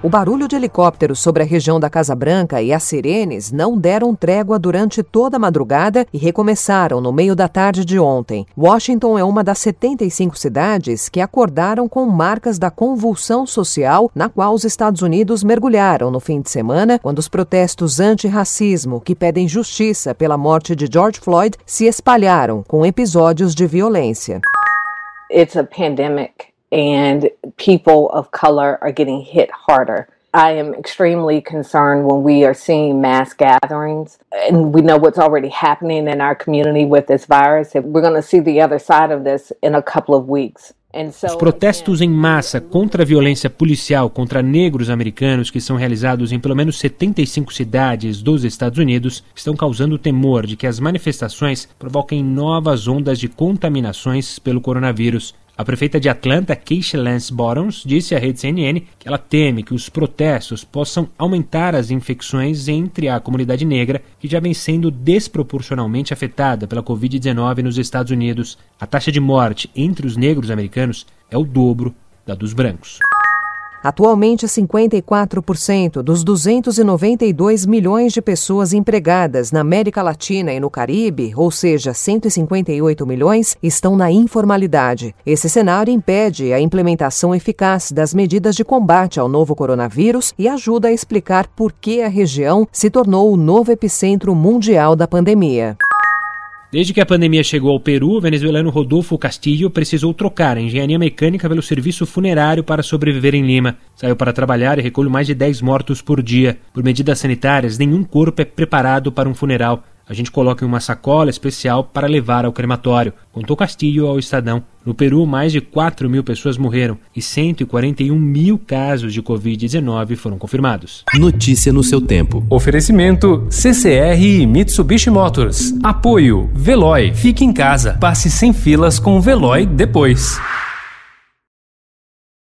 O barulho de helicópteros sobre a região da Casa Branca e as sirenes não deram trégua durante toda a madrugada e recomeçaram no meio da tarde de ontem. Washington é uma das 75 cidades que acordaram com marcas da convulsão social na qual os Estados Unidos mergulharam no fim de semana, quando os protestos anti-racismo que pedem justiça pela morte de George Floyd se espalharam com episódios de violência. It's a pandemic. And people of color are getting hit harder. I am extremely concerned when we are seeing mass gatherings and we know what's already happening in our community with this virus. We're going to see the other side of this in a couple of weeks. Os protestos em massa contra a violência policial contra negros americanos, que são realizados em pelo menos 75 cidades dos Estados Unidos, estão causando temor de que as manifestações provoquem novas ondas de contaminações pelo coronavírus. A prefeita de Atlanta, Keisha Lance Bottoms, disse à rede CNN que ela teme que os protestos possam aumentar as infecções entre a comunidade negra, que já vem sendo desproporcionalmente afetada pela Covid-19 nos Estados Unidos. A taxa de morte entre os negros americanos é o dobro da dos brancos. Atualmente, 54% dos 292 milhões de pessoas empregadas na América Latina e no Caribe, ou seja, 158 milhões, estão na informalidade. Esse cenário impede a implementação eficaz das medidas de combate ao novo coronavírus e ajuda a explicar por que a região se tornou o novo epicentro mundial da pandemia. Desde que a pandemia chegou ao Peru, o venezuelano Rodolfo Castillo precisou trocar a engenharia mecânica pelo serviço funerário para sobreviver em Lima. Saiu para trabalhar e recolheu mais de 10 mortos por dia. Por medidas sanitárias, nenhum corpo é preparado para um funeral. A gente coloca em uma sacola especial para levar ao crematório, contou Castilho ao Estadão. No Peru, mais de 4 mil pessoas morreram e 141 mil casos de Covid-19 foram confirmados. Notícia no seu tempo. Oferecimento CCR e Mitsubishi Motors. Apoio Veloy. Fique em casa. Passe sem filas com o Veloy depois.